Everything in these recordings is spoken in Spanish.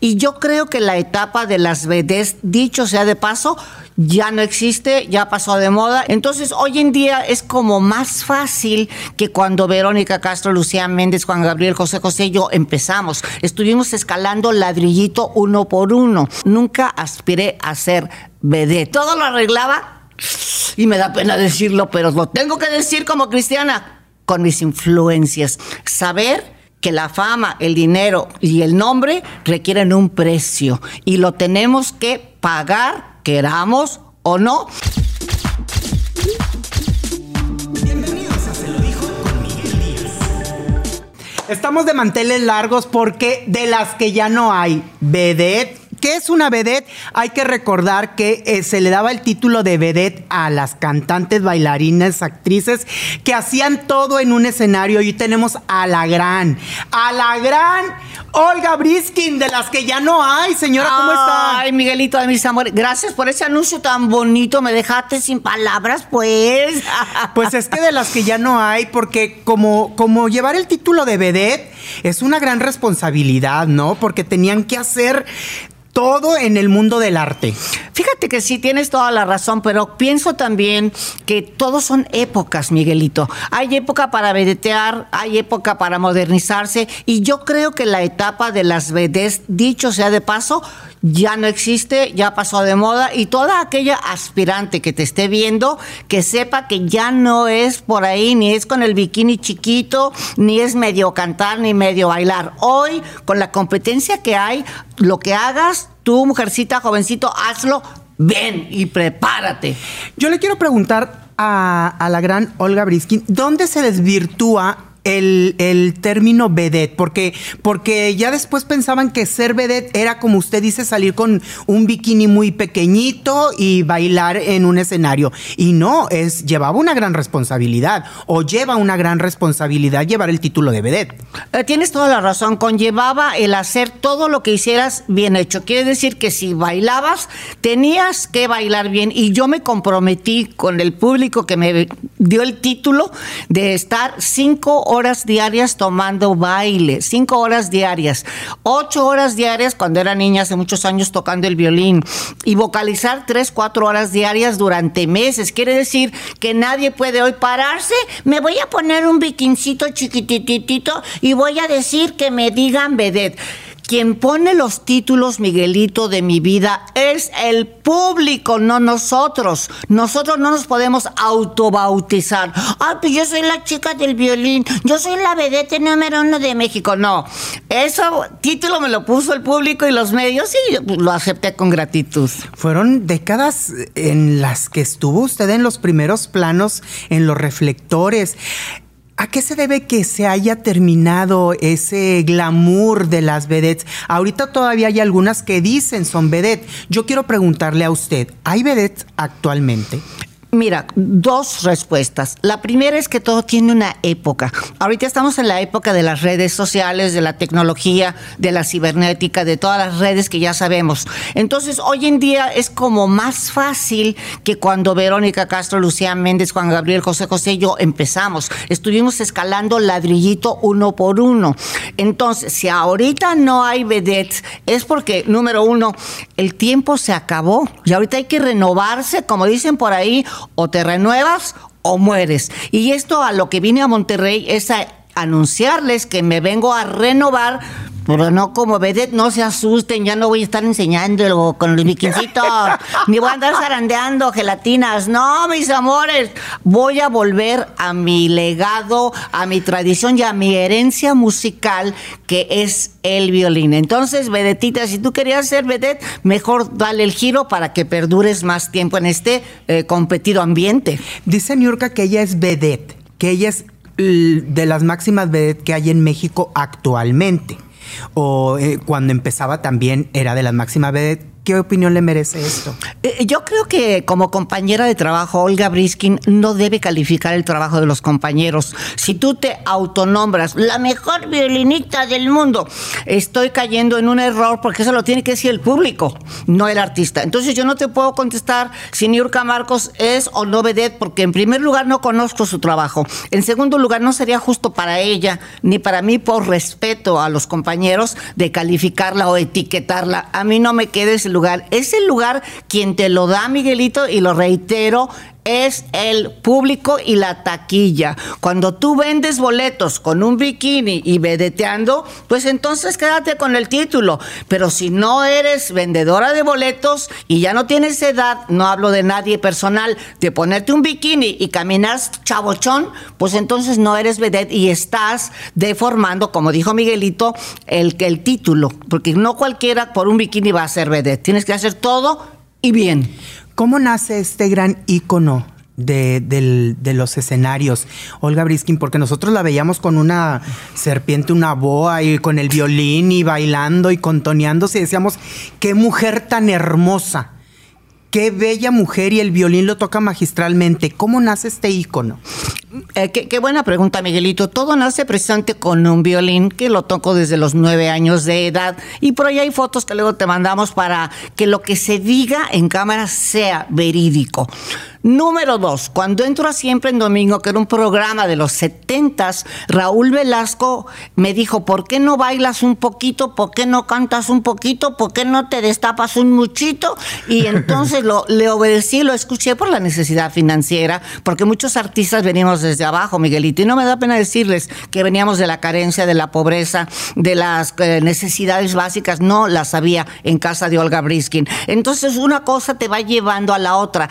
Y yo creo que la etapa de las vedettes, dicho sea de paso, ya no existe, ya pasó de moda. Entonces, hoy en día es como más fácil que cuando Verónica Castro, Lucía Méndez, Juan Gabriel, José José y yo empezamos. Estuvimos escalando ladrillito uno por uno. Nunca aspiré a ser vedette. Todo lo arreglaba y me da pena decirlo, pero lo tengo que decir como cristiana con mis influencias. Saber que la fama, el dinero y el nombre requieren un precio y lo tenemos que pagar, queramos o no. Estamos de manteles largos porque de las que ya no hay, vedette ¿Qué es una vedette? Hay que recordar que eh, se le daba el título de vedette a las cantantes, bailarinas, actrices que hacían todo en un escenario. Y tenemos a la gran, a la gran Olga Briskin, de las que ya no hay. Señora, ¿cómo está? Ay, Miguelito de mis amores, gracias por ese anuncio tan bonito. Me dejaste sin palabras, pues. Pues es que de las que ya no hay, porque como, como llevar el título de vedette es una gran responsabilidad, ¿no? Porque tenían que hacer todo en el mundo del arte. Fíjate que sí, tienes toda la razón, pero pienso también que todos son épocas, Miguelito. Hay época para vedetear, hay época para modernizarse, y yo creo que la etapa de las vedettes, dicho sea de paso, ya no existe, ya pasó de moda, y toda aquella aspirante que te esté viendo, que sepa que ya no es por ahí, ni es con el bikini chiquito, ni es medio cantar, ni medio bailar. Hoy, con la competencia que hay, lo que hagas, tú, mujercita, jovencito, hazlo bien y prepárate. Yo le quiero preguntar a, a la gran Olga Briskin, ¿dónde se desvirtúa el, término vedette, porque, porque ya después pensaban que ser vedette era, como usted dice, salir con un bikini muy pequeñito y bailar en un escenario. Y no, es, llevaba una gran responsabilidad, o lleva una gran responsabilidad llevar el título de vedette. Eh, tienes toda la razón, conllevaba el hacer todo lo que hicieras bien hecho. Quiere decir que si bailabas, tenías que bailar bien. Y yo me comprometí con el público que me dio el título de estar cinco horas diarias tomando baile, cinco horas diarias, ocho horas diarias cuando era niña hace muchos años tocando el violín y vocalizar tres, cuatro horas diarias durante meses. Quiere decir que nadie puede hoy pararse, me voy a poner un bikincito chiquititito y voy a decir que me digan vedette. Quien pone los títulos, Miguelito, de mi vida es el público, no nosotros. Nosotros no nos podemos autobautizar. Ay, pues yo soy la chica del violín, yo soy la vedette número uno de México. No, ese título me lo puso el público y los medios y lo acepté con gratitud. Fueron décadas en las que estuvo usted en los primeros planos, en los reflectores. ¿A qué se debe que se haya terminado ese glamour de las vedettes? Ahorita todavía hay algunas que dicen son vedettes. Yo quiero preguntarle a usted, ¿hay vedettes actualmente? Mira, dos respuestas. La primera es que todo tiene una época. Ahorita estamos en la época de las redes sociales, de la tecnología, de la cibernética, de todas las redes que ya sabemos. Entonces, hoy en día es como más fácil que cuando Verónica Castro, Lucía Méndez, Juan Gabriel, José José y yo empezamos. Estuvimos escalando ladrillito uno por uno. Entonces, si ahorita no hay vedettes, es porque, número uno, el tiempo se acabó y ahorita hay que renovarse, como dicen por ahí, o te renuevas o mueres. Y esto a lo que vine a Monterrey es a anunciarles que me vengo a renovar pero no como vedette, no se asusten, ya no voy a estar enseñándolo con los biquincitos, ni voy a andar zarandeando gelatinas. No, mis amores, voy a volver a mi legado, a mi tradición y a mi herencia musical, que es el violín. Entonces, vedetita, si tú querías ser vedette, mejor dale el giro para que perdures más tiempo en este eh, competido ambiente. Dice Niurka que ella es vedette, que ella es de las máximas vedettes que hay en México actualmente. o eh, cuando empezaba también era de las máximas vedettes. ¿Qué opinión le merece esto? Eh, yo creo que como compañera de trabajo, Olga Briskin no debe calificar el trabajo de los compañeros. Si tú te autonombras la mejor violinista del mundo, estoy cayendo en un error porque eso lo tiene que decir el público, no el artista. Entonces yo no te puedo contestar si Niurka Marcos es o no vedette porque en primer lugar no conozco su trabajo. En segundo lugar no sería justo para ella ni para mí por respeto a los compañeros de calificarla o etiquetarla. A mí no me quedes lugar. Es el lugar quien te lo da, Miguelito, y lo reitero, es el público y la taquilla. Cuando tú vendes boletos con un bikini y vedeteando, pues entonces quédate con el título. Pero si no eres vendedora de boletos y ya no tienes edad, no hablo de nadie personal, de ponerte un bikini y caminar chabochón, pues entonces no eres vedette y estás deformando, como dijo Miguelito, el, el título. Porque no cualquiera por un bikini va a ser vedette. Tienes que hacer todo y bien. ¿Cómo nace este gran ícono de, los escenarios, Olga Briskin, porque nosotros la veíamos con una serpiente, una boa y con el violín y bailando y contoneándose y decíamos, qué mujer tan hermosa, qué bella mujer y el violín lo toca magistralmente. ¿Cómo nace este ícono? Eh, qué, buena pregunta, Miguelito. Todo nace precisamente con un violín que lo toco desde los nueve años de edad. Y por ahí hay fotos que luego te mandamos para que lo que se diga en cámara sea verídico. Número dos, cuando entro a Siempre en Domingo, que era un programa de los setentas, Raúl Velasco me dijo, ¿por qué no bailas un poquito? ¿Por qué no cantas un poquito? ¿Por qué no te destapas un muchito? Y entonces lo, le obedecí, lo escuché por la necesidad financiera, porque muchos artistas venimos desde abajo, Miguelito, y no me da pena decirles que veníamos de la carencia, de la pobreza, de las eh, necesidades básicas, no las había en casa de Olga Briskin. Entonces una cosa te va llevando a la otra.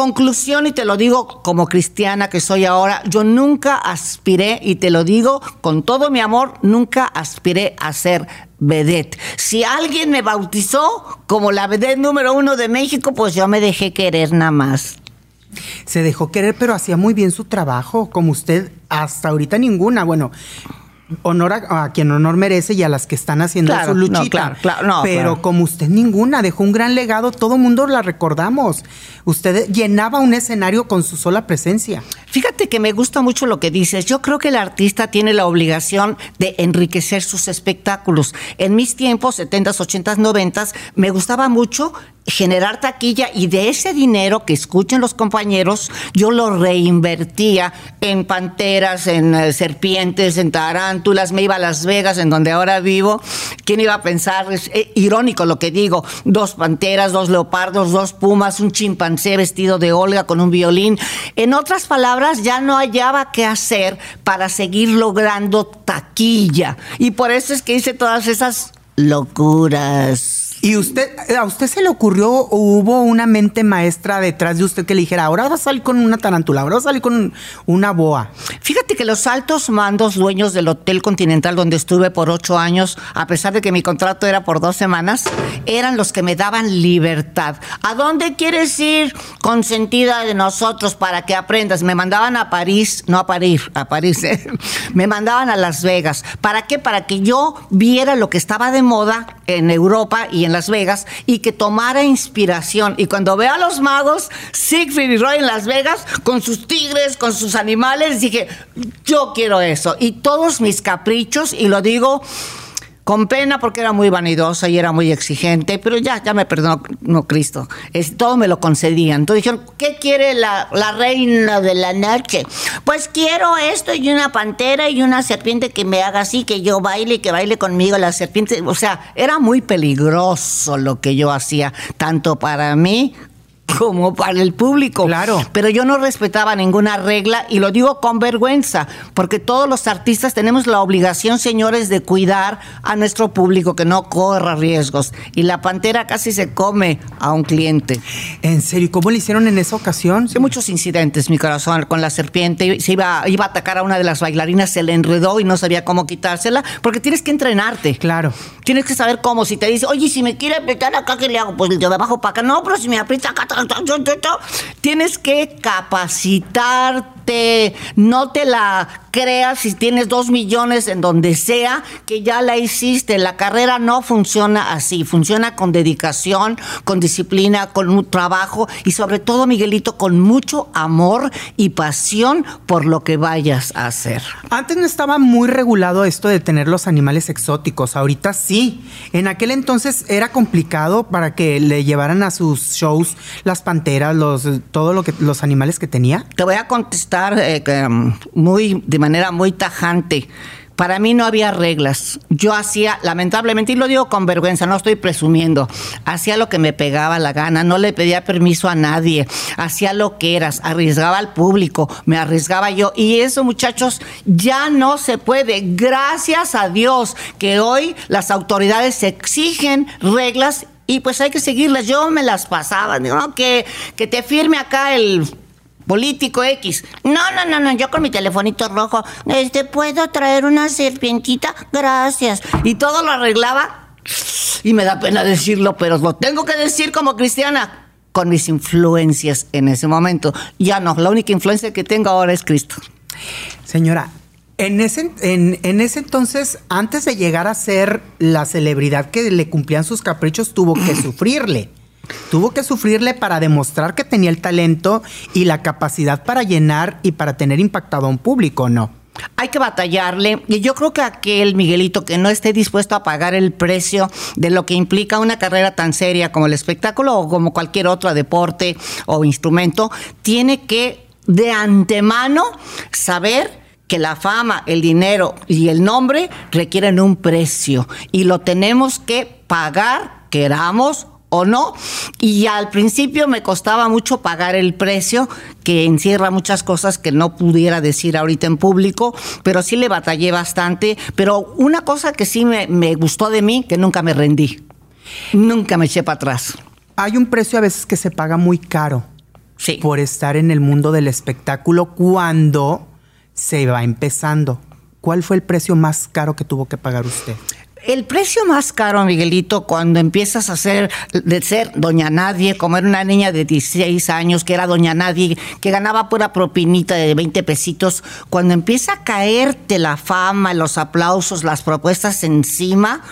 Conclusión, y te lo digo como cristiana que soy ahora, yo nunca aspiré, y te lo digo con todo mi amor, nunca aspiré a ser vedette. Si alguien me bautizó como la vedette número uno de México, pues yo me dejé querer nada más. Se dejó querer, pero hacía muy bien su trabajo, como usted hasta ahorita ninguna. Bueno, honor a, quien honor merece y a las que están haciendo su luchita. Pero como usted ninguna, dejó un gran legado, todo mundo la recordamos. Usted llenaba un escenario con su sola presencia. Fíjate que me gusta mucho lo que dices. Yo creo que el artista tiene la obligación de enriquecer sus espectáculos. En mis tiempos, 70s, 80s, 90s, me gustaba mucho generar taquilla y de ese dinero que escuchen los compañeros, yo lo reinvertía en panteras, en eh, serpientes, en tarántulas, me iba a Las Vegas, en donde ahora vivo. ¿Quién iba a pensar? Eh, irónico lo que digo. Dos panteras, dos leopardos, dos pumas, un chimpancé vestido de Olga con un violín. En otras palabras, ya no hallaba qué hacer para seguir logrando taquilla. Y por eso es que hice todas esas locuras. ¿Y usted, a usted se le ocurrió o hubo una mente maestra detrás de usted que le dijera, ahora va a salir con una tarántula, ahora va a salir con una boa? Fíjate que los altos mandos dueños del Hotel Continental donde estuve por ocho años, a pesar de que mi contrato era por dos semanas, eran los que me daban libertad. ¿A dónde quieres ir consentida de nosotros para que aprendas? Me mandaban a París, no a París, a París, ¿eh? me mandaban a Las Vegas. ¿Para qué? Para que yo viera lo que estaba de moda en Europa y en Las Vegas y que tomara inspiración. Y cuando veo a los magos, Siegfried y Roy en Las Vegas, con sus tigres, con sus animales, dije, yo quiero eso. Y todos mis caprichos, y lo digo con pena porque era muy vanidosa y era muy exigente, pero ya, ya me perdonó no, Cristo. Todo me lo concedían. Entonces dijeron, ¿qué quiere la, la, reina de la noche? Pues quiero esto y una pantera y una serpiente que me haga así, que yo baile y que baile conmigo la serpiente. O sea, era muy peligroso lo que yo hacía, tanto para mí como para el público. Claro. Pero yo no respetaba ninguna regla y lo digo con vergüenza, porque todos los artistas tenemos la obligación, señores, de cuidar a nuestro público, que no corra riesgos. Y la pantera casi se come a un cliente. ¿En serio? ¿Cómo le hicieron en esa ocasión? Sí, muchos incidentes, mi corazón, con la serpiente. Se iba, iba a atacar a una de las bailarinas, se le enredó y no sabía cómo quitársela, porque tienes que entrenarte. Claro. Tienes que saber cómo. Si te dice, oye, si me quiere apretar acá, ¿qué le hago? Pues yo me bajo para acá. No, pero si me aprieta acá, Tienes que capacitarte no te la creas si tienes dos millones en donde sea, que ya la hiciste. La carrera no funciona así, funciona con dedicación, con disciplina, con un trabajo y sobre todo, Miguelito, con mucho amor y pasión por lo que vayas a hacer. Antes no estaba muy regulado esto de tener los animales exóticos, ahorita sí. En aquel entonces era complicado para que le llevaran a sus shows las panteras, los todo lo que los animales que tenía. Te voy a contestar eh, um, muy de manera muy tajante. Para mí no había reglas. Yo hacía, lamentablemente, y lo digo con vergüenza, no estoy presumiendo, hacía lo que me pegaba la gana, no le pedía permiso a nadie, hacía lo que eras, arriesgaba al público, me arriesgaba yo. Y eso, muchachos, ya no se puede. Gracias a Dios que hoy las autoridades exigen reglas y pues hay que seguirlas. Yo me las pasaba, ¿no? que, que te firme acá el político X. No, no, no, no, yo con mi telefonito rojo, este, ¿puedo traer una serpientita? Gracias. Y todo lo arreglaba. Y me da pena decirlo, pero lo tengo que decir como cristiana. Con mis influencias en ese momento. Ya no, la única influencia que tengo ahora es Cristo. Señora, en ese, en, en, ese entonces, antes de llegar a ser la celebridad que le cumplían sus caprichos, tuvo que sufrirle. Tuvo que sufrirle para demostrar que tenía el talento y la capacidad para llenar y para tener impactado a un público, ¿no? Hay que batallarle y yo creo que aquel Miguelito que no esté dispuesto a pagar el precio de lo que implica una carrera tan seria como el espectáculo o como cualquier otro deporte o instrumento, tiene que de antemano saber que la fama, el dinero y el nombre requieren un precio y lo tenemos que pagar, queramos o no. Y al principio me costaba mucho pagar el precio, que encierra muchas cosas que no pudiera decir ahorita en público, pero sí le batallé bastante. Pero una cosa que sí me, me gustó de mí, que nunca me rendí. Nunca me eché para atrás. Hay un precio a veces que se paga muy caro. Sí. Por estar en el mundo del espectáculo cuando se va empezando. ¿Cuál fue el precio más caro que tuvo que pagar usted? El precio más caro, Miguelito, cuando empiezas a ser, de ser doña nadie, como era una niña de 16 años, que era doña nadie, que ganaba pura propinita de 20 pesitos, cuando empieza a caerte la fama, los aplausos, las propuestas encima,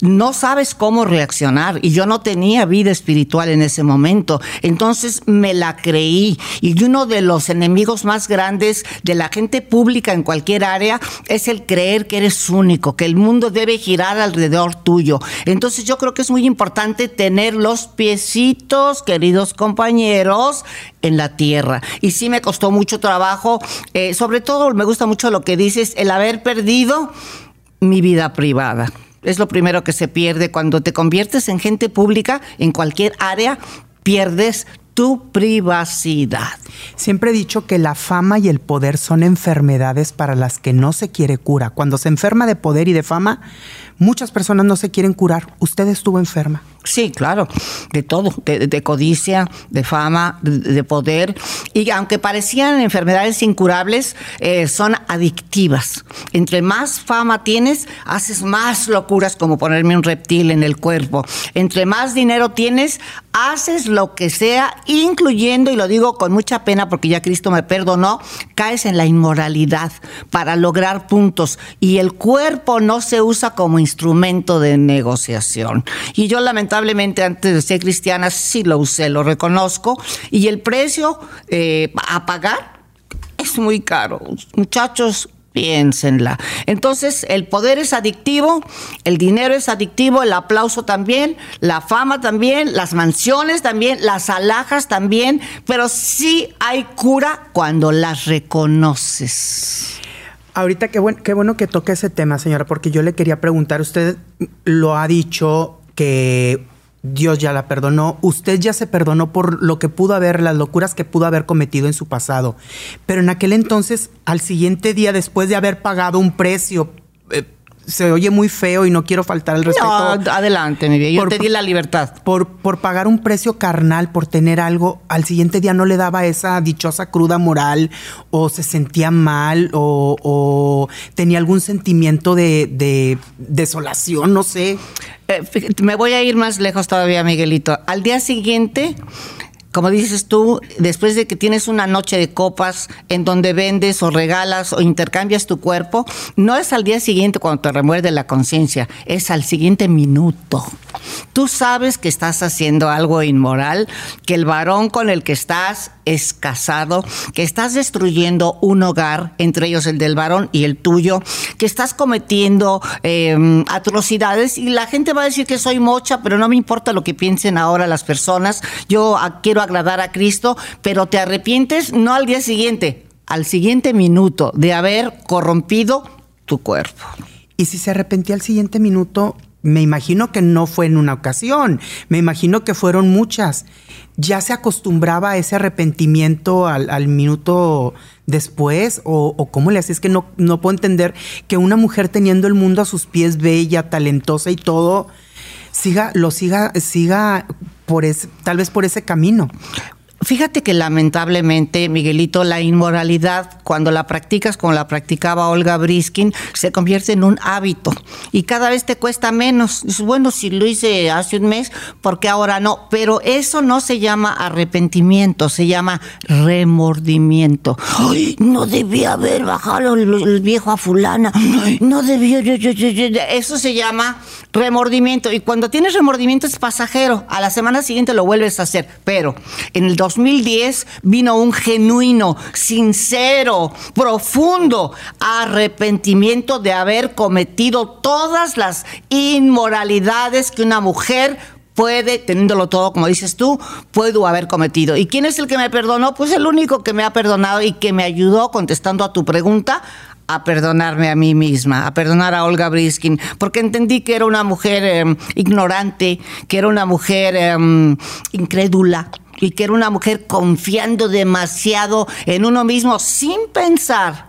no sabes cómo reaccionar. Y yo no tenía vida espiritual en ese momento. Entonces me la creí. Y uno de los enemigos más grandes de la gente pública en cualquier área es el creer que eres único, que el mundo debe girar alrededor tuyo. Entonces yo creo que es muy importante tener los piecitos, queridos compañeros, en la tierra. Y sí me costó mucho trabajo. Eh, sobre todo me gusta mucho lo que dices, el haber perdido mi vida privada. Es lo primero que se pierde cuando te conviertes en gente pública en cualquier área, pierdes tu privacidad. Siempre he dicho que la fama y el poder son enfermedades para las que no se quiere cura. Cuando se enferma de poder y de fama, muchas personas no se quieren curar. Usted estuvo enferma. Sí, claro, de todo, de, codicia, de fama, de, poder. Y aunque parecían enfermedades incurables, eh, son adictivas. Entre más fama tienes, haces más locuras como ponerme un reptil en el cuerpo. Entre más dinero tienes, haces lo que sea, incluyendo, y lo digo con mucha pena porque ya Cristo me perdonó, caes en la inmoralidad para lograr puntos. Y el cuerpo no se usa como instrumento de negociación. Y yo lamentablemente lamentablemente antes de ser cristiana sí lo usé, lo reconozco, y el precio eh, a pagar es muy caro. Muchachos, piénsenla. Entonces, el poder es adictivo, el dinero es adictivo, el aplauso también, la fama también, las mansiones también, las alhajas también, pero sí hay cura cuando las reconoces. Ahorita qué bueno, qué bueno que toque ese tema, señora, porque yo le quería preguntar, usted lo ha dicho que Dios ya la perdonó, usted ya se perdonó por lo que pudo haber, las locuras que pudo haber cometido en su pasado. Pero en aquel entonces, al siguiente día, después de haber pagado un precio, eh, se oye muy feo y no quiero faltar el respeto. No, adelante, mi vida. Yo te di la libertad. Por, por pagar un precio carnal, por tener algo, al siguiente día no le daba esa dichosa cruda moral, o se sentía mal, o, tenía algún sentimiento de, de desolación, no sé. Eh, me voy a ir más lejos todavía, Miguelito. Al día siguiente como dices tú, después de que tienes una noche de copas en donde vendes o regalas o intercambias tu cuerpo, no es al día siguiente cuando te remuerde la conciencia, es al siguiente minuto. Tú sabes que estás haciendo algo inmoral, que el varón con el que estás es casado, que estás destruyendo un hogar, entre ellos el del varón y el tuyo, que estás cometiendo em, atrocidades y la gente va a decir que soy mocha, pero no me importa lo que piensen ahora las personas. Yo quiero agradar a Cristo, pero te arrepientes no al día siguiente, al siguiente minuto de haber corrompido tu cuerpo. Y si se arrepentía al siguiente minuto, me imagino que no fue en una ocasión, me imagino que fueron muchas. ¿Ya se acostumbraba a ese arrepentimiento al, minuto después? ¿O, cómo le hacía? Es que no, no puedo entender que una mujer teniendo el mundo a sus pies, bella, talentosa y todo, siga, lo siga, siga por ese, tal vez por ese camino. Fíjate que lamentablemente, Miguelito, la inmoralidad, cuando la practicas como la practicaba Olga Briskin, se convierte en un hábito y cada vez te cuesta menos. bueno, si lo hice hace un mes, ¿por qué ahora no? Pero eso no se llama arrepentimiento, se llama remordimiento. Ay, no debía haber bajado el, viejo a fulana. no debía. Eso se llama remordimiento. Y cuando tienes remordimiento es pasajero. A la semana siguiente lo vuelves a hacer. Pero en el 2010 vino un genuino, sincero, profundo arrepentimiento de haber cometido todas las inmoralidades que una mujer puede, teniéndolo todo, como dices tú, puedo haber cometido. ¿Y quién es el que me perdonó? Pues el único que me ha perdonado y que me ayudó, contestando a tu pregunta, a perdonarme a mí misma, a perdonar a Olga Briskin, porque entendí que era una mujer em, ignorante, que era una mujer em, incrédula y que era una mujer confiando demasiado en uno mismo sin pensar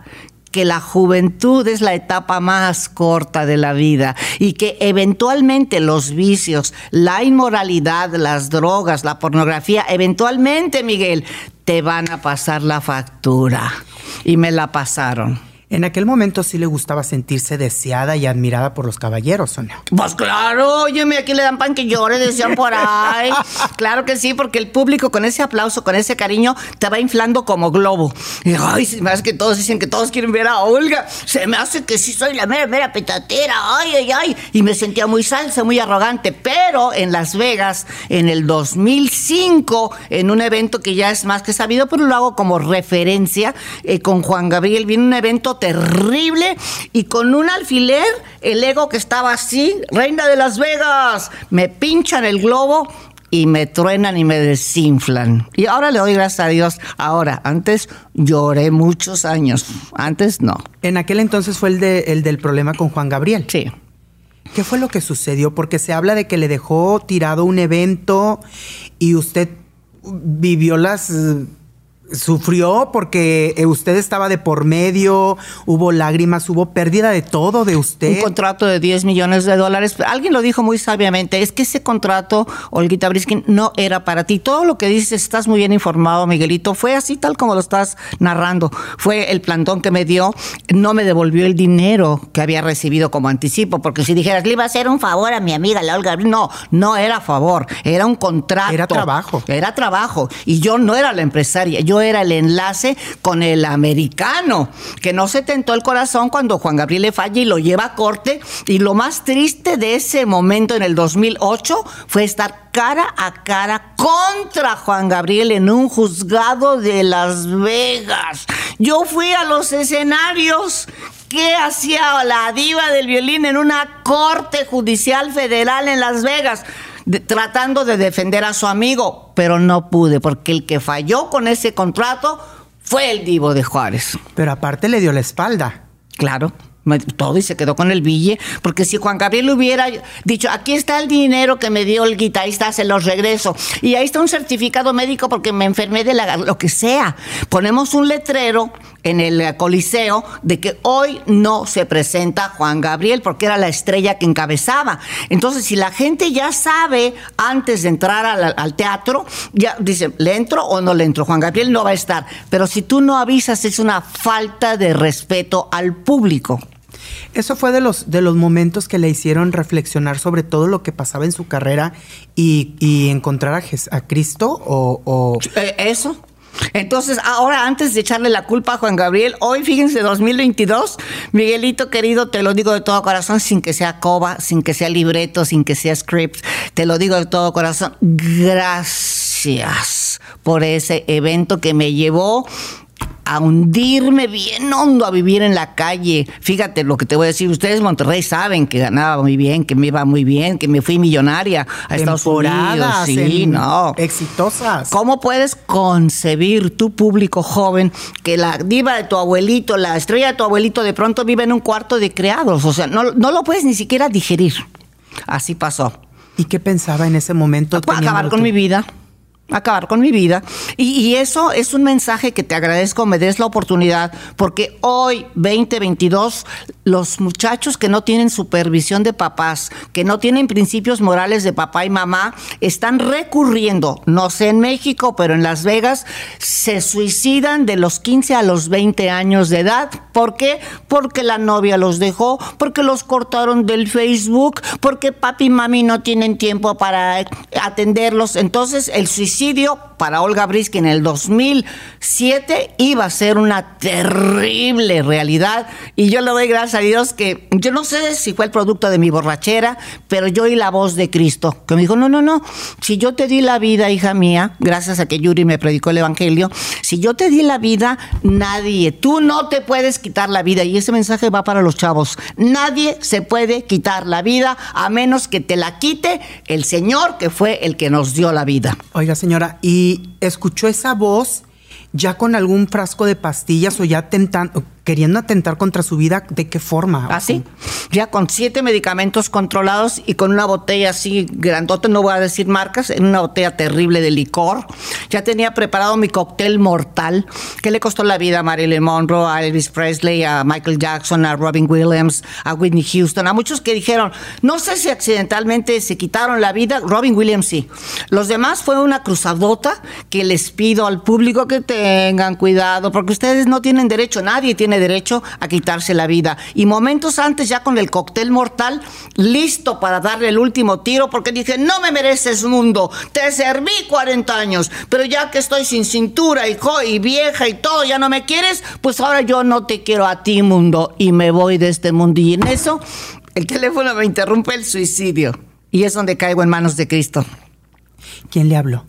que la juventud es la etapa más corta de la vida y que eventualmente los vicios, la inmoralidad, las drogas, la pornografía, eventualmente, Miguel, te van a pasar la factura. Y me la pasaron. En aquel momento sí le gustaba sentirse deseada y admirada por los caballeros, Sonia. Pues claro, óyeme, aquí le dan pan que llore, decían por ahí. claro que sí, porque el público con ese aplauso, con ese cariño, te va inflando como globo. Y ay, se me hace que todos dicen que todos quieren ver a Olga. Se me hace que sí soy la mera, mera petatera. Ay, ay, ay. Y me sentía muy salsa, muy arrogante. Pero en Las Vegas, en el 2005, en un evento que ya es más que sabido, pero lo hago como referencia, eh, con Juan Gabriel, viene un evento terrible y con un alfiler, el ego que estaba así, reina de Las Vegas, me pinchan el globo y me truenan y me desinflan. Y ahora le doy gracias a Dios. Ahora, antes lloré muchos años, antes no. En aquel entonces fue el, de, el del problema con Juan Gabriel. Sí. ¿Qué fue lo que sucedió? Porque se habla de que le dejó tirado un evento y usted vivió las sufrió porque eh, usted estaba de por medio, hubo lágrimas, hubo pérdida de todo de usted. Un contrato de 10 millones de dólares. Alguien lo dijo muy sabiamente, es que ese contrato, Olguita Briskin, no era para ti. Todo lo que dices, estás muy bien informado, Miguelito, fue así tal como lo estás narrando. Fue el plantón que me dio, no me devolvió el dinero que había recibido como anticipo, porque si dijeras, le iba a hacer un favor a mi amiga, la Olga, no, no era favor, era un contrato. Era trabajo. Era trabajo. Y yo no era la empresaria, yo era el enlace con el americano, que no se tentó el corazón cuando Juan Gabriel le falla y lo lleva a corte. Y lo más triste de ese momento en el 2008 fue estar cara a cara contra Juan Gabriel en un juzgado de Las Vegas. Yo fui a los escenarios ¿Qué hacía la diva del violín en una corte judicial federal en Las Vegas? Tratando de defender a su amigo, pero no pude, porque el que falló con ese contrato fue el divo de Juárez. Pero aparte le dio la espalda. Claro todo y se quedó con el bille, porque si Juan Gabriel hubiera dicho, aquí está el dinero que me dio el guitarrista, se los regreso, y ahí está un certificado médico porque me enfermé de la, lo que sea, ponemos un letrero en el coliseo de que hoy no se presenta Juan Gabriel porque era la estrella que encabezaba. Entonces, si la gente ya sabe antes de entrar al, al teatro, ya dice, ¿le entro o no le entro? Juan Gabriel no va a estar, pero si tú no avisas es una falta de respeto al público. Eso fue de los, de los momentos que le hicieron reflexionar sobre todo lo que pasaba en su carrera y, encontrar a, a Cristo o... Eh, eso, entonces, ahora antes de echarle la culpa a Juan Gabriel, hoy fíjense, 2022, Miguelito querido, te lo digo de todo corazón, sin que sea coba, sin que sea libreto, sin que sea script, te lo digo de todo corazón, gracias por ese evento que me llevó a hundirme bien hondo a vivir en la calle. Fíjate lo que te voy a decir. Ustedes Monterrey saben que ganaba muy bien, que me iba muy bien, que me fui millonaria a Estados Unidos. Sí, no. Exitosas. ¿Cómo puedes concebir tu público joven que la diva de tu abuelito, la estrella de tu abuelito de pronto vive en un cuarto de criados? O sea, no, no lo puedes ni siquiera digerir. Así pasó. ¿Y qué pensaba en ese momento? Acabar con mi vida acabar con mi vida. Y, eso es un mensaje que te agradezco, me des la oportunidad, porque hoy, 2022, los muchachos que no tienen supervisión de papás, que no tienen principios morales de papá y mamá, están recurriendo, no sé en México, pero en Las Vegas, se suicidan de los 15 a los 20 años de edad. ¿Por qué? Porque la novia los dejó, porque los cortaron del Facebook, porque papi y mami no tienen tiempo para atenderlos. Entonces, el suicidio homicidio para Olga Brisky en el 2007 iba a ser una terrible realidad. Y yo le doy gracias a Dios que yo no sé si fue el producto de mi borrachera, pero yo oí la voz de Cristo, que me dijo, no, no, no, si yo te di la vida, hija mía, gracias a que Yuri me predicó el Evangelio, si yo te di la vida, nadie, tú no te puedes quitar la vida. Y ese mensaje va para los chavos. Nadie se puede quitar la vida a menos que te la quite el Señor, que fue el que nos dio la vida. Oiga, señor señora, y escuchó esa voz ya con algún frasco de pastillas o ya tentando, queriendo atentar contra su vida, ¿de qué forma? Así, ¿Ah, ya con siete medicamentos controlados y con una botella así grandota, no voy a decir marcas, en una botella terrible de licor. Ya tenía preparado mi cóctel mortal, que le costó la vida a Marilyn Monroe, a Elvis Presley, a Michael Jackson, a Robin Williams, a Whitney Houston, a muchos que dijeron, no sé si accidentalmente se quitaron la vida, Robin Williams sí. Los demás fue una cruzadota que les pido al público que tengan cuidado, porque ustedes no tienen derecho, nadie derecho a quitarse la vida. Y momentos antes, ya con el cóctel mortal, listo para darle el último tiro, porque dije, no me mereces mundo, te serví 40 años, pero ya que estoy sin cintura y, y vieja y todo, ya no me quieres, pues ahora yo no te quiero a ti, mundo, y me voy de este mundo. Y en eso, el teléfono me interrumpe el suicidio. Y es donde caigo en manos de Cristo. ¿Quién le habló?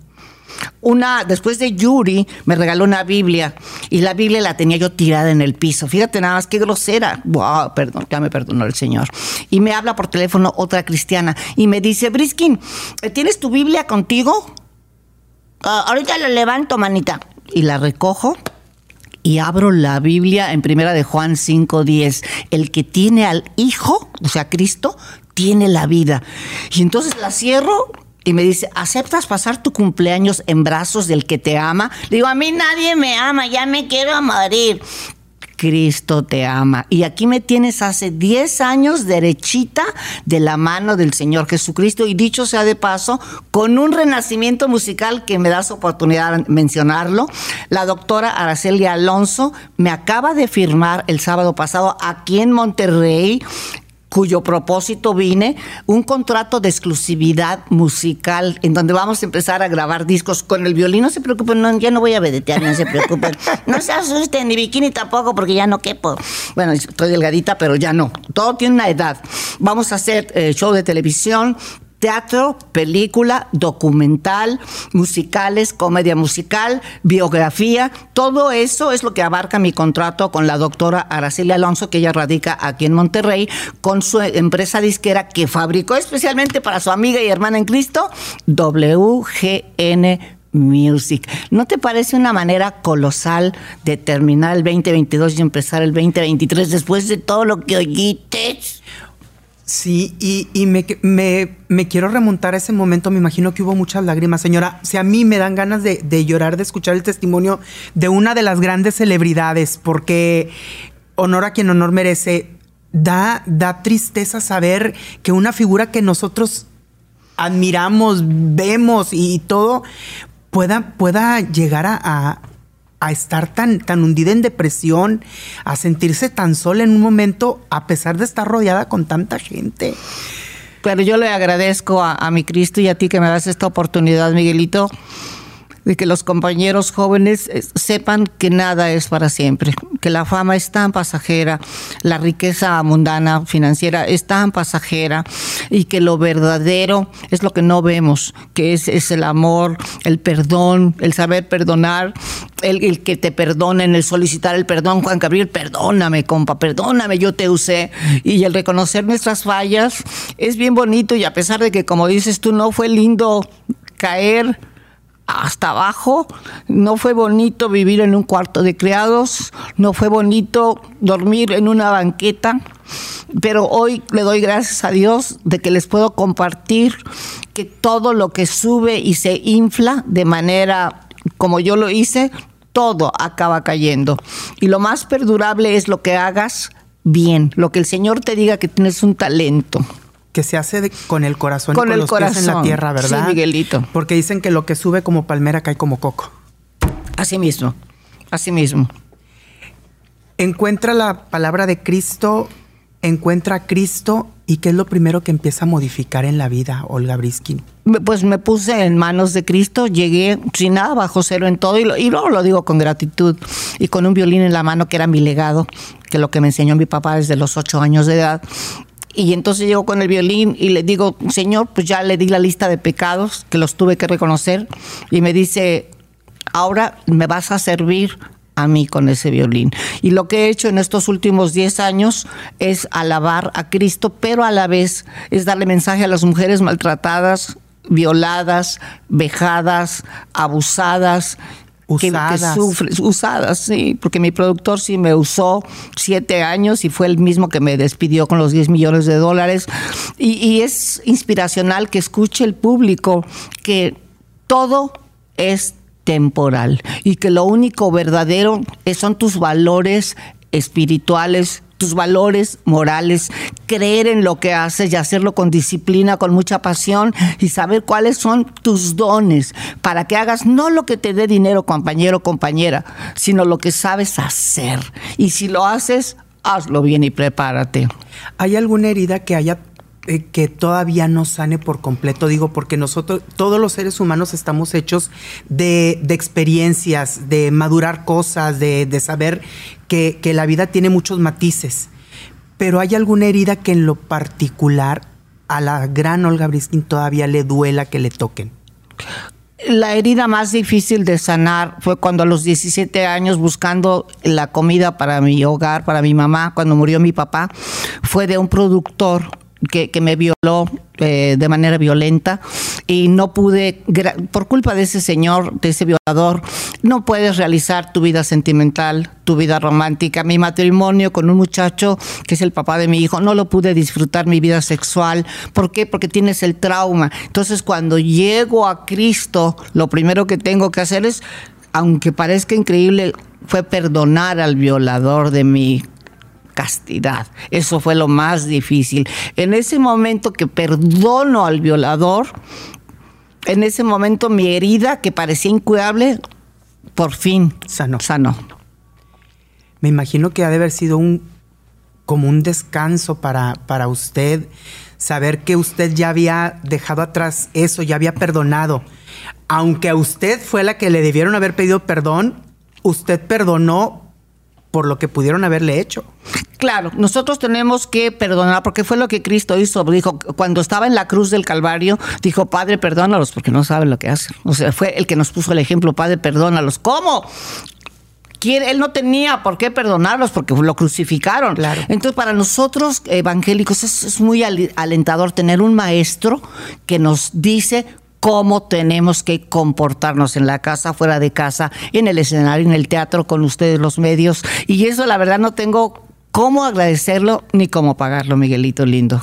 Una, después de Yuri, me regaló una Biblia y la Biblia la tenía yo tirada en el piso. Fíjate nada más qué grosera. Wow, perdón, ya me perdonó el Señor. Y me habla por teléfono otra cristiana y me dice, Briskin, ¿tienes tu Biblia contigo? Ah, ahorita la levanto, manita. Y la recojo y abro la Biblia en primera de Juan 5:10. El que tiene al Hijo, o sea, Cristo, tiene la vida. Y entonces la cierro y me dice, ¿aceptas pasar tu cumpleaños en brazos del que te ama? Le digo, a mí nadie me ama, ya me quiero morir. Cristo te ama. Y aquí me tienes hace 10 años derechita de la mano del Señor Jesucristo. Y dicho sea de paso, con un renacimiento musical que me das oportunidad de mencionarlo, la doctora Araceli Alonso me acaba de firmar el sábado pasado aquí en Monterrey cuyo propósito vine, un contrato de exclusividad musical en donde vamos a empezar a grabar discos con el violín. No se preocupen, no, ya no voy a vedetear, no se preocupen. No se asusten, ni bikini tampoco, porque ya no quepo. Bueno, estoy delgadita, pero ya no. Todo tiene una edad. Vamos a hacer eh, show de televisión, teatro, película, documental, musicales, comedia musical, biografía, todo eso es lo que abarca mi contrato con la doctora Araceli Alonso, que ella radica aquí en Monterrey, con su empresa disquera que fabricó especialmente para su amiga y hermana en Cristo, WGN Music. ¿No te parece una manera colosal de terminar el 2022 y empezar el 2023 después de todo lo que oíste? Sí, y, me, me, quiero remontar a ese momento, me imagino que hubo muchas lágrimas, señora. Si a mí me dan ganas de, llorar, de escuchar el testimonio de una de las grandes celebridades, porque honor a quien honor merece, da, da tristeza saber que una figura que nosotros admiramos, vemos y todo, pueda, pueda llegar a, a estar tan, tan hundida en depresión, a sentirse tan sola en un momento, a pesar de estar rodeada con tanta gente. Pero yo le agradezco a, a mi Cristo y a ti que me das esta oportunidad, Miguelito, de que los compañeros jóvenes eh, sepan que nada es para siempre, que la fama es tan pasajera, la riqueza mundana financiera es tan pasajera y que lo verdadero es lo que no vemos, que es, el amor, el perdón, el saber perdonar, el, el, que te perdonen, el solicitar el perdón, Juan Gabriel, perdóname, compa, perdóname, yo te usé. Y el reconocer nuestras fallas es bien bonito y a pesar de que, como dices tú, no fue lindo caer hasta abajo. No fue bonito vivir en un cuarto de criados, no fue bonito dormir en una banqueta, pero hoy le doy gracias a Dios de que les puedo compartir que todo lo que sube y se infla de manera como yo lo hice, todo acaba cayendo. Y lo más perdurable es lo que hagas bien, lo que el Señor te diga que tienes un talento que se hace de, con el corazón con, y con el los corazón. pies en la tierra, ¿verdad? Sí, Miguelito. Porque dicen que lo que sube como palmera cae como coco. Así mismo, así mismo. Encuentra la palabra de Cristo, encuentra a Cristo y qué es lo primero que empieza a modificar en la vida, Olga Briskin. Pues me puse en manos de Cristo, llegué sin nada, bajo cero en todo y, lo, y luego lo digo con gratitud y con un violín en la mano que era mi legado, que lo que me enseñó mi papá desde los ocho años de edad y entonces llego con el violín y le digo, Señor, pues ya le di la lista de pecados que los tuve que reconocer. Y me dice, ahora me vas a servir a mí con ese violín. Y lo que he hecho en estos últimos 10 años es alabar a Cristo, pero a la vez es darle mensaje a las mujeres maltratadas, violadas, vejadas, abusadas, Usadas. Que, que sufre, usadas, sí, porque mi productor sí me usó siete años y fue el mismo que me despidió con los 10 millones de dólares. Y, y es inspiracional que escuche el público que todo es temporal y que lo único verdadero son tus valores espirituales, tus valores morales, creer en lo que haces y hacerlo con disciplina, con mucha pasión y saber cuáles son tus dones para que hagas no lo que te dé dinero, compañero, compañera, sino lo que sabes hacer. Y si lo haces, hazlo bien y prepárate. ¿Hay alguna herida que haya eh, que todavía no sane por completo, digo, porque nosotros, todos los seres humanos estamos hechos de, de experiencias, de madurar cosas, de, de saber que, que, la vida tiene muchos matices. Pero hay alguna herida que en lo particular a la gran Olga Briskin todavía le duela que le toquen. La herida más difícil de sanar fue cuando a los 17 años buscando la comida para mi hogar, para mi mamá, cuando murió mi papá, fue de un productor que, que, me violó eh, de manera violenta y no pude, por culpa de ese señor, de ese violador, no puedes realizar tu vida sentimental, tu vida romántica. Mi matrimonio con un muchacho que es el papá de mi hijo, no lo pude disfrutar mi vida sexual. ¿Por qué? Porque tienes el trauma. Entonces cuando llego a Cristo, lo primero que tengo que hacer es, aunque parezca increíble, fue perdonar al violador de mi castidad. Eso fue lo más difícil. En ese momento que perdono al violador, en ese momento mi herida que parecía incurable, por fin sanó. sanó. Me imagino que ha de haber sido un como un descanso para, para usted, saber que usted ya había dejado atrás eso, ya había perdonado. Aunque a usted fue la que le debieron haber pedido perdón, usted perdonó por lo que pudieron haberle hecho. Claro, nosotros tenemos que perdonar, porque fue lo que Cristo hizo. Dijo, cuando estaba en la cruz del Calvario, dijo, Padre, perdónalos, porque no saben lo que hacen. O sea, fue el que nos puso el ejemplo, Padre, perdónalos. ¿Cómo? ¿Quién? Él no tenía por qué perdonarlos porque lo crucificaron. Claro. Entonces, para nosotros evangélicos es, es muy alentador tener un maestro que nos dice cómo tenemos que comportarnos en la casa, fuera de casa, en el escenario, en el teatro, con ustedes los medios. Y eso la verdad no tengo cómo agradecerlo ni cómo pagarlo, Miguelito lindo.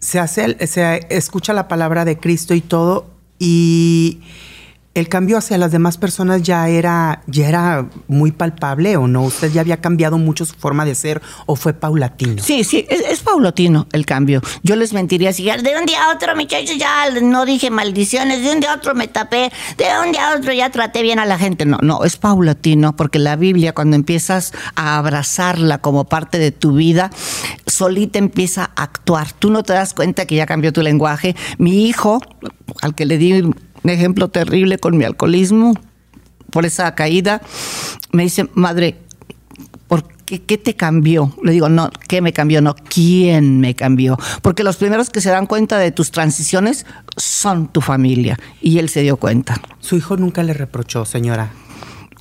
Se hace, se escucha la palabra de Cristo y todo, y ¿El cambio hacia las demás personas ya era, ya era muy palpable o no? ¿Usted ya había cambiado mucho su forma de ser o fue paulatino? Sí, sí, es, paulatino el cambio. Yo les mentiría si de un día a otro, muchachos, ya no dije maldiciones, de un día a otro me tapé, de un día a otro ya traté bien a la gente. No, no, es paulatino porque la Biblia cuando empiezas a abrazarla como parte de tu vida, solita empieza a actuar. Tú no te das cuenta que ya cambió tu lenguaje. Mi hijo, al que le di un ejemplo terrible con mi alcoholismo, por esa caída, me dice, madre, ¿por qué, qué te cambió? Le digo, no, ¿qué me cambió? No, ¿quién me cambió? Porque los primeros que se dan cuenta de tus transiciones son tu familia. Y él se dio cuenta. Su hijo nunca le reprochó, señora.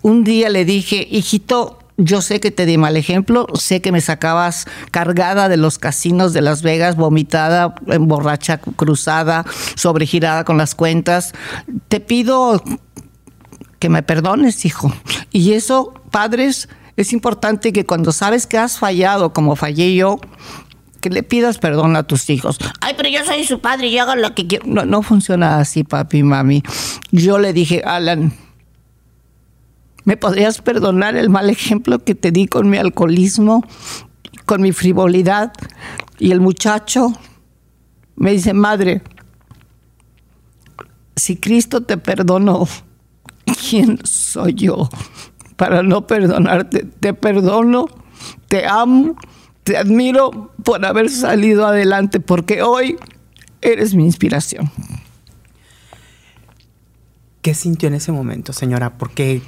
Un día le dije, hijito, yo sé que te di mal ejemplo, sé que me sacabas cargada de los casinos de Las Vegas, vomitada, borracha, cruzada, sobregirada con las cuentas. Te pido que me perdones, hijo. Y eso, padres, es importante que cuando sabes que has fallado como fallé yo, que le pidas perdón a tus hijos. Ay, pero yo soy su padre y hago lo que quiero. No, no funciona así, papi, mami. Yo le dije, Alan, ¿Me podrías perdonar el mal ejemplo que te di con mi alcoholismo, con mi frivolidad? Y el muchacho me dice, madre, si Cristo te perdonó, ¿quién soy yo para no perdonarte? Te perdono, te amo, te admiro por haber salido adelante, porque hoy eres mi inspiración. ¿Qué sintió en ese momento, señora? Porque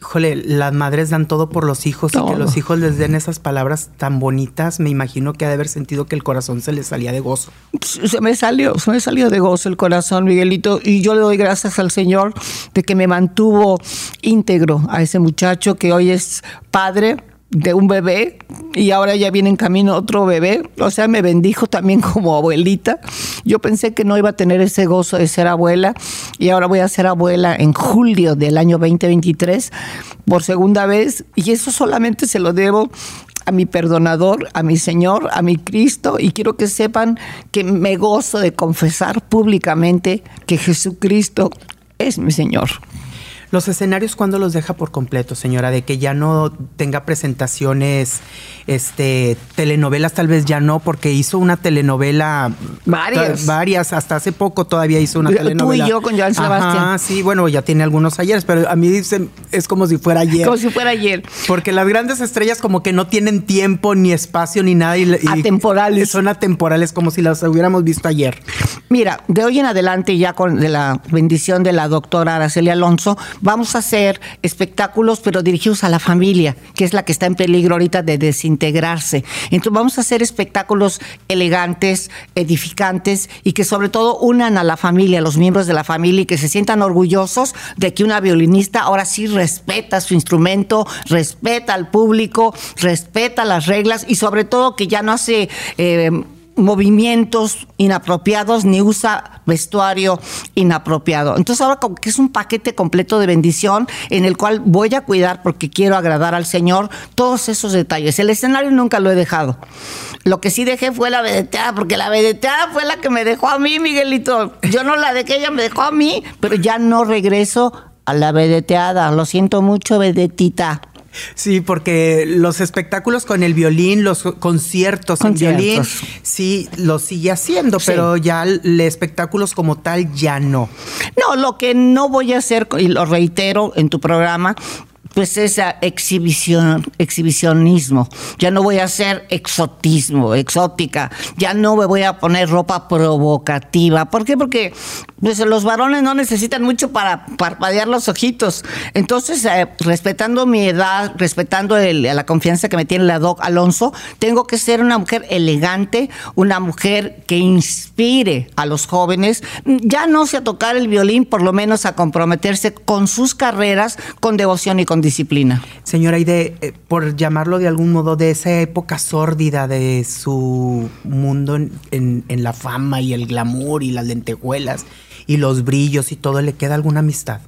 híjole, las madres dan todo por los hijos y que los hijos les den esas palabras tan bonitas, me imagino que ha de haber sentido que el corazón se les salía de gozo. Se me salió, se me salió de gozo el corazón, Miguelito, y yo le doy gracias al Señor de que me mantuvo íntegro a ese muchacho que hoy es padre de un bebé y ahora ya viene en camino otro bebé. O sea, me bendijo también como abuelita. Yo pensé que no iba a tener ese gozo de ser abuela y ahora voy a ser abuela en julio del año 2023 por segunda vez y eso solamente se lo debo a mi perdonador, a mi Señor, a mi Cristo y quiero que sepan que me gozo de confesar públicamente que Jesucristo es mi Señor. Los escenarios, ¿cuándo los deja por completo, señora? De que ya no tenga presentaciones, este, telenovelas tal vez ya no, porque hizo una telenovela. Varias. Varias, hasta hace poco todavía hizo una telenovela. Tú y yo con Joan Sebastián. Ah, sí, bueno, ya tiene algunos ayeres, pero a mí dicen, es como si fuera ayer. Como si fuera ayer. Porque las grandes estrellas como que no tienen tiempo, ni espacio, ni nada. Y, atemporales. Son atemporales, como si las hubiéramos visto ayer. Mira, de hoy en adelante, ya con de la bendición de la doctora Araceli Alonso, vamos a hacer espectáculos, pero dirigidos a la familia, que es la que está en peligro ahorita de desintegrarse. Entonces vamos a hacer espectáculos elegantes, edificantes y que sobre todo unan a la familia, a los miembros de la familia y que se sientan orgullosos de que una violinista ahora sí respeta su instrumento, respeta al público, respeta las reglas y sobre todo que ya no hace... Eh, movimientos inapropiados ni usa vestuario inapropiado. Entonces ahora como que es un paquete completo de bendición en el cual voy a cuidar porque quiero agradar al Señor todos esos detalles. El escenario nunca lo he dejado. Lo que sí dejé fue la vedeteada, porque la vedeteada fue la que me dejó a mí, Miguelito. Yo no la dejé, ella me dejó a mí, pero ya no regreso a la vedeteada. Lo siento mucho, vedetita. Sí, porque los espectáculos con el violín, los conciertos, con violín, sí, lo sigue haciendo, pero ya los espectáculos como tal ya no. No, lo que no voy a hacer, y lo reitero en tu programa, pues esa exhibición, exhibicionismo. Ya no voy a hacer exotismo, exótica. Ya no me voy a poner ropa provocativa. ¿Por qué? Porque pues, los varones no necesitan mucho para parpadear los ojitos. Entonces, eh, respetando mi edad, respetando la confianza que me tiene la doc Alonso, tengo que ser una mujer elegante, una mujer que inspire a los jóvenes, ya no sé tocar el violín, por lo menos a comprometerse con sus carreras, con devoción y con disciplina. Señora, y de, eh, por llamarlo de algún modo, de esa época sórdida de su mundo en, la fama y el glamour y las lentejuelas y los brillos y todo, ¿le queda alguna amistad?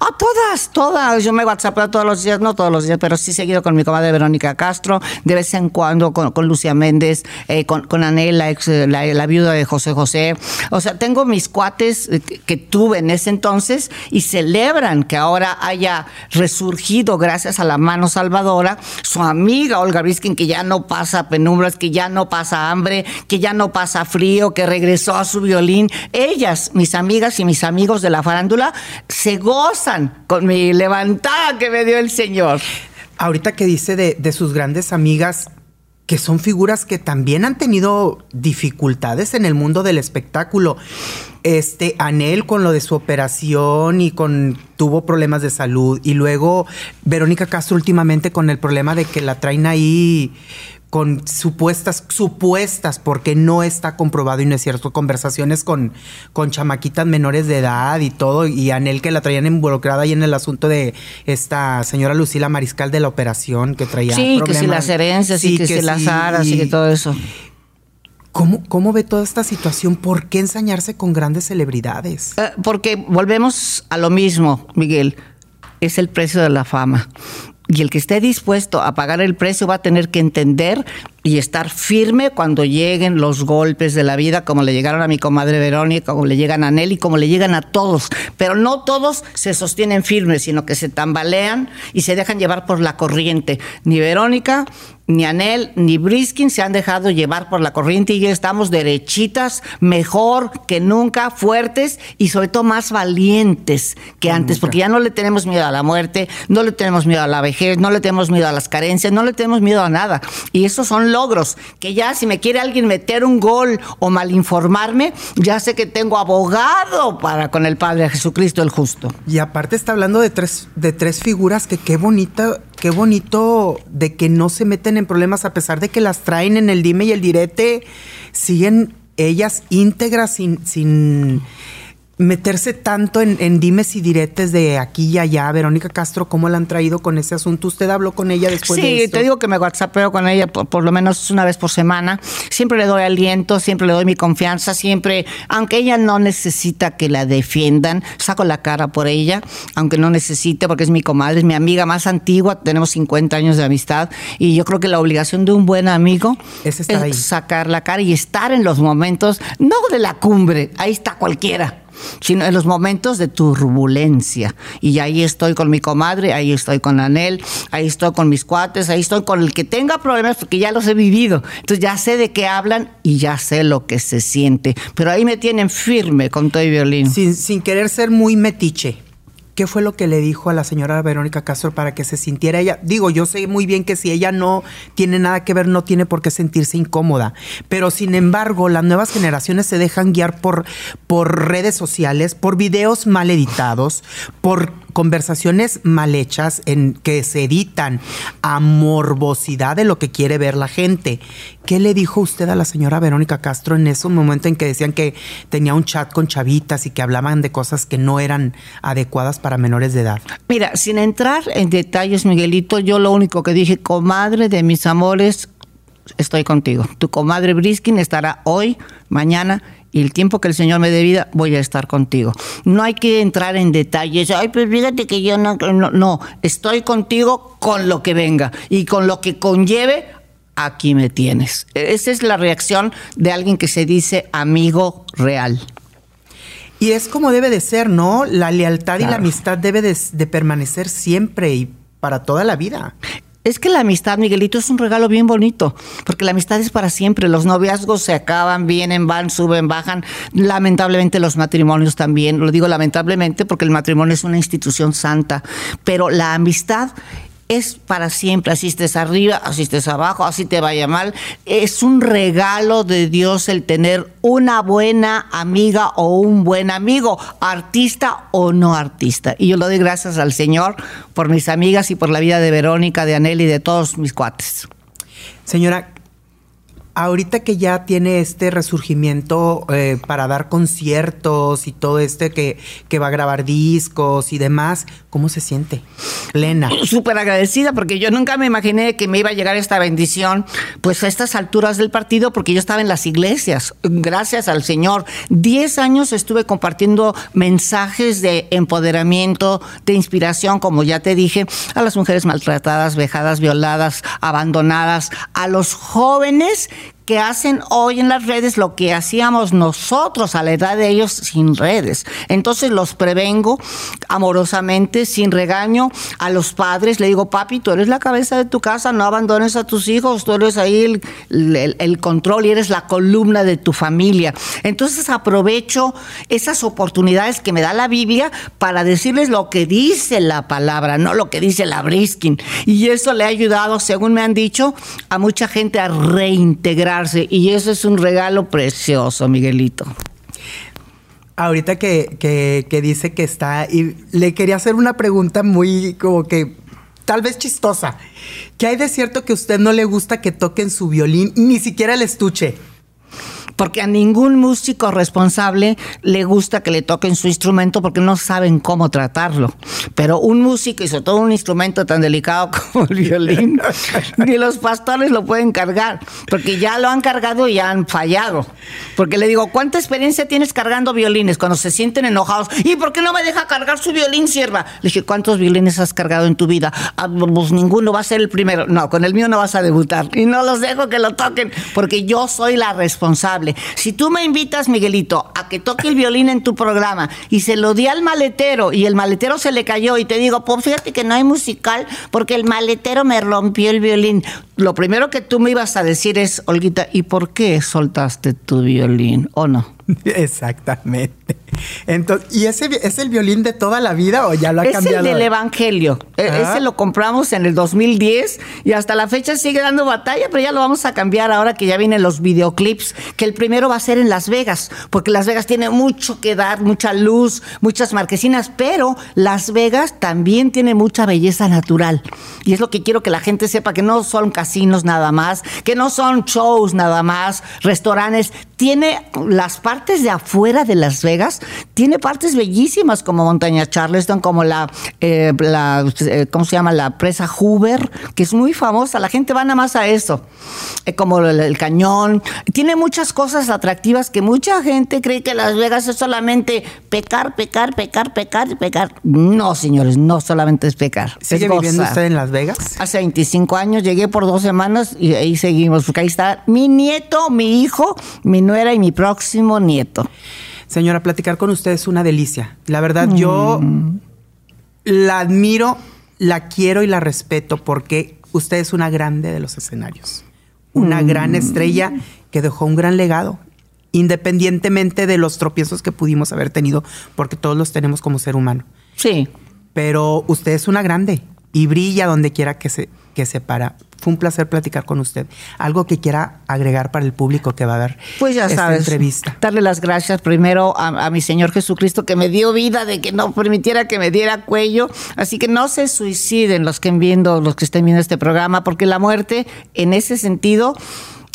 Ah, todas, todas. Yo me WhatsAppeo todos los días, no todos los días, pero sí seguido con mi comadre Verónica Castro, de vez en cuando con, con Lucia Méndez, eh, con, con Anel, la, ex, la, la, viuda de José José. O sea, tengo mis cuates que, que tuve en ese entonces y celebran que ahora haya resurgido gracias a la mano salvadora su amiga Olga Briskin, que ya no pasa penumbras, que ya no pasa hambre, que ya no pasa frío, que regresó a su violín. Ellas, mis amigas y mis amigos de la farándula, se gozan con mi levantada que me dio el Señor. Ahorita que dice de, de sus grandes amigas, que son figuras que también han tenido dificultades en el mundo del espectáculo. Este, Anel con lo de su operación y con tuvo problemas de salud y luego Verónica Castro últimamente con el problema de que la traen ahí con supuestas, supuestas, porque no está comprobado y no es cierto, conversaciones con, con chamaquitas menores de edad y todo, y Anel que la traían involucrada ahí en el asunto de esta señora Lucila Mariscal de la operación que traía Sí, problemas. que si las herencias sí, y que, que si las aras y, y que todo eso. ¿Cómo, ¿Cómo, ve toda esta situación? ¿Por qué ensañarse con grandes celebridades? Eh, porque volvemos a lo mismo, Miguel. Es el precio de la fama. Y el que esté dispuesto a pagar el precio va a tener que entender y estar firme cuando lleguen los golpes de la vida, como le llegaron a mi comadre Verónica, como le llegan a Nelly, como le llegan a todos. Pero no todos se sostienen firmes, sino que se tambalean y se dejan llevar por la corriente. Ni Verónica, ni Anel, ni Briskin se han dejado llevar por la corriente y ya estamos derechitas, mejor que nunca, fuertes y sobre todo más valientes que antes, porque ya no le tenemos miedo a la muerte, no le tenemos miedo a la vejez, no le tenemos miedo a las carencias, no le tenemos miedo a nada. Y esos son logros, que ya si me quiere alguien meter un gol o malinformarme, ya sé que tengo abogado para con el Padre Jesucristo el justo. Y aparte está hablando de tres, de tres figuras que qué bonita, qué bonito de que no se meten en problemas a pesar de que las traen en el dime y el direte, siguen ellas íntegras sin, sin meterse tanto en, en, dimes y diretes de aquí y allá. Verónica Castro, ¿cómo la han traído con ese asunto? ¿Usted habló con ella después sí, de esto? te digo que me whatsappeo con ella por, por, lo menos una vez por semana. Siempre le doy aliento, siempre le doy mi confianza, siempre, aunque ella no necesita que la defiendan, saco la cara por ella, aunque no necesite, porque es mi comadre, es mi amiga más antigua, tenemos 50 años de amistad, y yo creo que la obligación de un buen amigo es, es sacar la cara y estar en los momentos, no de la cumbre, ahí está cualquiera sino en los momentos de turbulencia. Y ahí estoy con mi comadre, ahí estoy con Anel, ahí estoy con mis cuates, ahí estoy con el que tenga problemas porque ya los he vivido. Entonces ya sé de qué hablan y ya sé lo que se siente. Pero ahí me tienen firme con todo y violín. Sin, sin querer ser muy metiche. ¿Qué fue lo que le dijo a la señora Verónica Castro para que se sintiera ella? Digo, yo sé muy bien que si ella no tiene nada que ver, no tiene por qué sentirse incómoda. Pero sin embargo, las nuevas generaciones se dejan guiar por, por redes sociales, por videos mal editados, por conversaciones mal hechas en que se editan a morbosidad de lo que quiere ver la gente. ¿Qué le dijo usted a la señora Verónica Castro en ese momento en que decían que tenía un chat con chavitas y que hablaban de cosas que no eran adecuadas para menores de edad? Mira, sin entrar en detalles, Miguelito, yo lo único que dije, comadre de mis amores, estoy contigo. Tu comadre Briskin estará hoy, mañana y el tiempo que el Señor me dé vida, voy a estar contigo. No hay que entrar en detalles. Ay, pues fíjate que yo no, no, no, estoy contigo con lo que venga y con lo que conlleve. Aquí me tienes. Esa es la reacción de alguien que se dice amigo real. Y es como debe de ser, ¿no? La lealtad claro. y la amistad debe de, de permanecer siempre y para toda la vida. Es que la amistad, Miguelito, es un regalo bien bonito, porque la amistad es para siempre. Los noviazgos se acaban, vienen, van, suben, bajan. Lamentablemente los matrimonios también. Lo digo lamentablemente porque el matrimonio es una institución santa, pero la amistad es para siempre, así estés arriba, así estés abajo, así te vaya mal. Es un regalo de Dios el tener una buena amiga o un buen amigo, artista o no artista. Y yo lo doy gracias al Señor por mis amigas y por la vida de Verónica, de Anel y de todos mis cuates. Señora, ahorita que ya tiene este resurgimiento eh, para dar conciertos y todo este que, que va a grabar discos y demás, ¿cómo se siente? Plena. Súper agradecida porque yo nunca me imaginé que me iba a llegar esta bendición, pues a estas alturas del partido, porque yo estaba en las iglesias, gracias al Señor. Diez años estuve compartiendo mensajes de empoderamiento, de inspiración, como ya te dije, a las mujeres maltratadas, vejadas, violadas, abandonadas, a los jóvenes hacen hoy en las redes lo que hacíamos nosotros a la edad de ellos sin redes. Entonces los prevengo amorosamente, sin regaño, a los padres. Le digo, papi, tú eres la cabeza de tu casa, no abandones a tus hijos, tú eres ahí el, el control y eres la columna de tu familia. Entonces aprovecho esas oportunidades que me da la Biblia para decirles lo que dice la palabra, no lo que dice la Briskin. Y eso le ha ayudado, según me han dicho, a mucha gente a reintegrar y eso es un regalo precioso, Miguelito. Ahorita que, dice que está, y le quería hacer una pregunta muy como que tal vez chistosa. ¿Qué hay de cierto que a usted no le gusta que toquen su violín, ni siquiera el estuche? Porque a ningún músico responsable le gusta que le toquen su instrumento porque no saben cómo tratarlo. Pero un músico y sobre todo un instrumento tan delicado como el violín, ni los pastores lo pueden cargar, porque ya lo han cargado y han fallado. Porque le digo, ¿cuánta experiencia tienes cargando violines cuando se sienten enojados? ¿Y por qué no me deja cargar su violín, sierva? Le dije, ¿cuántos violines has cargado en tu vida? Ah, pues ninguno va a ser el primero. No, con el mío no vas a debutar. Y no los dejo que lo toquen, porque yo soy la responsable. Si tú me invitas, Miguelito, a que toque el violín en tu programa y se lo di al maletero y el maletero se le cayó y te digo, pues fíjate que no hay musical porque el maletero me rompió el violín. Lo primero que tú me ibas a decir es, Olguita, ¿y por qué soltaste tu violín o no? Exactamente. Entonces, ¿y ese es el violín de toda la vida o ya lo ha cambiado? Es el del Evangelio. E, ese lo compramos en el 2010 y hasta la fecha sigue dando batalla, pero ya lo vamos a cambiar ahora que ya vienen los videoclips, que el primero va a ser en Las Vegas, porque Las Vegas tiene mucho que dar, mucha luz, muchas marquesinas, pero Las Vegas también tiene mucha belleza natural. Y es lo que quiero que la gente sepa, que no son casinos nada más, que no son shows nada más, restaurantes, tiene las partes de afuera de Las Vegas, tiene partes bellísimas como Montaña Charleston, como la, eh, eh, ¿cómo se llama? La presa Hoover, que es muy famosa, la gente va nada más a eso, eh, como el, cañón, tiene muchas cosas atractivas que mucha gente cree que Las Vegas es solamente pecar, pecar, pecar, pecar, pecar. No, señores, no solamente es pecar. ¿Sigue viviendo usted en Las Vegas? Hace 25 años, llegué por dos semanas y ahí seguimos, porque ahí está mi nieto, mi hijo, mi nuera y mi próximo nieto. Señora, platicar con usted es una delicia. La verdad, yo mm. la admiro, la quiero y la respeto porque usted es una grande de los escenarios. Una mm. gran estrella que dejó un gran legado, independientemente de los tropiezos que pudimos haber tenido, porque todos los tenemos como ser humano. Sí. Pero usted es una grande y brilla donde quiera que se, que se para. Fue un placer platicar con usted. Algo que quiera agregar para el público que va a ver pues ya esta sabes, entrevista. Darle las gracias primero a, mi Señor Jesucristo que me dio vida, de que no permitiera que me diera cuello. Así que no se suiciden los que viendo, los que estén viendo este programa, porque la muerte, en ese sentido,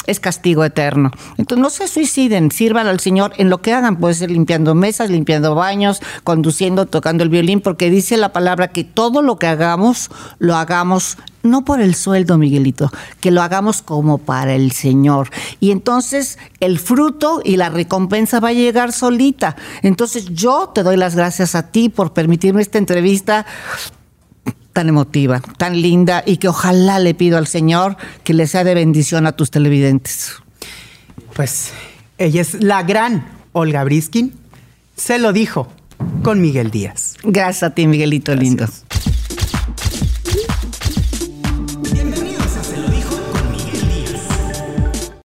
es castigo eterno. Entonces no se suiciden, sirvan al Señor en lo que hagan, puede ser limpiando mesas, limpiando baños, conduciendo, tocando el violín, porque dice la palabra que todo lo que hagamos, lo hagamos no por el sueldo, Miguelito, que lo hagamos como para el Señor. Y entonces el fruto y la recompensa va a llegar solita. Entonces yo te doy las gracias a ti por permitirme esta entrevista tan emotiva, tan linda y que ojalá le pido al Señor que le sea de bendición a tus televidentes. Pues ella es la gran Olga Briskin, se lo dijo con Miguel Díaz. Gracias a ti, Miguelito lindo.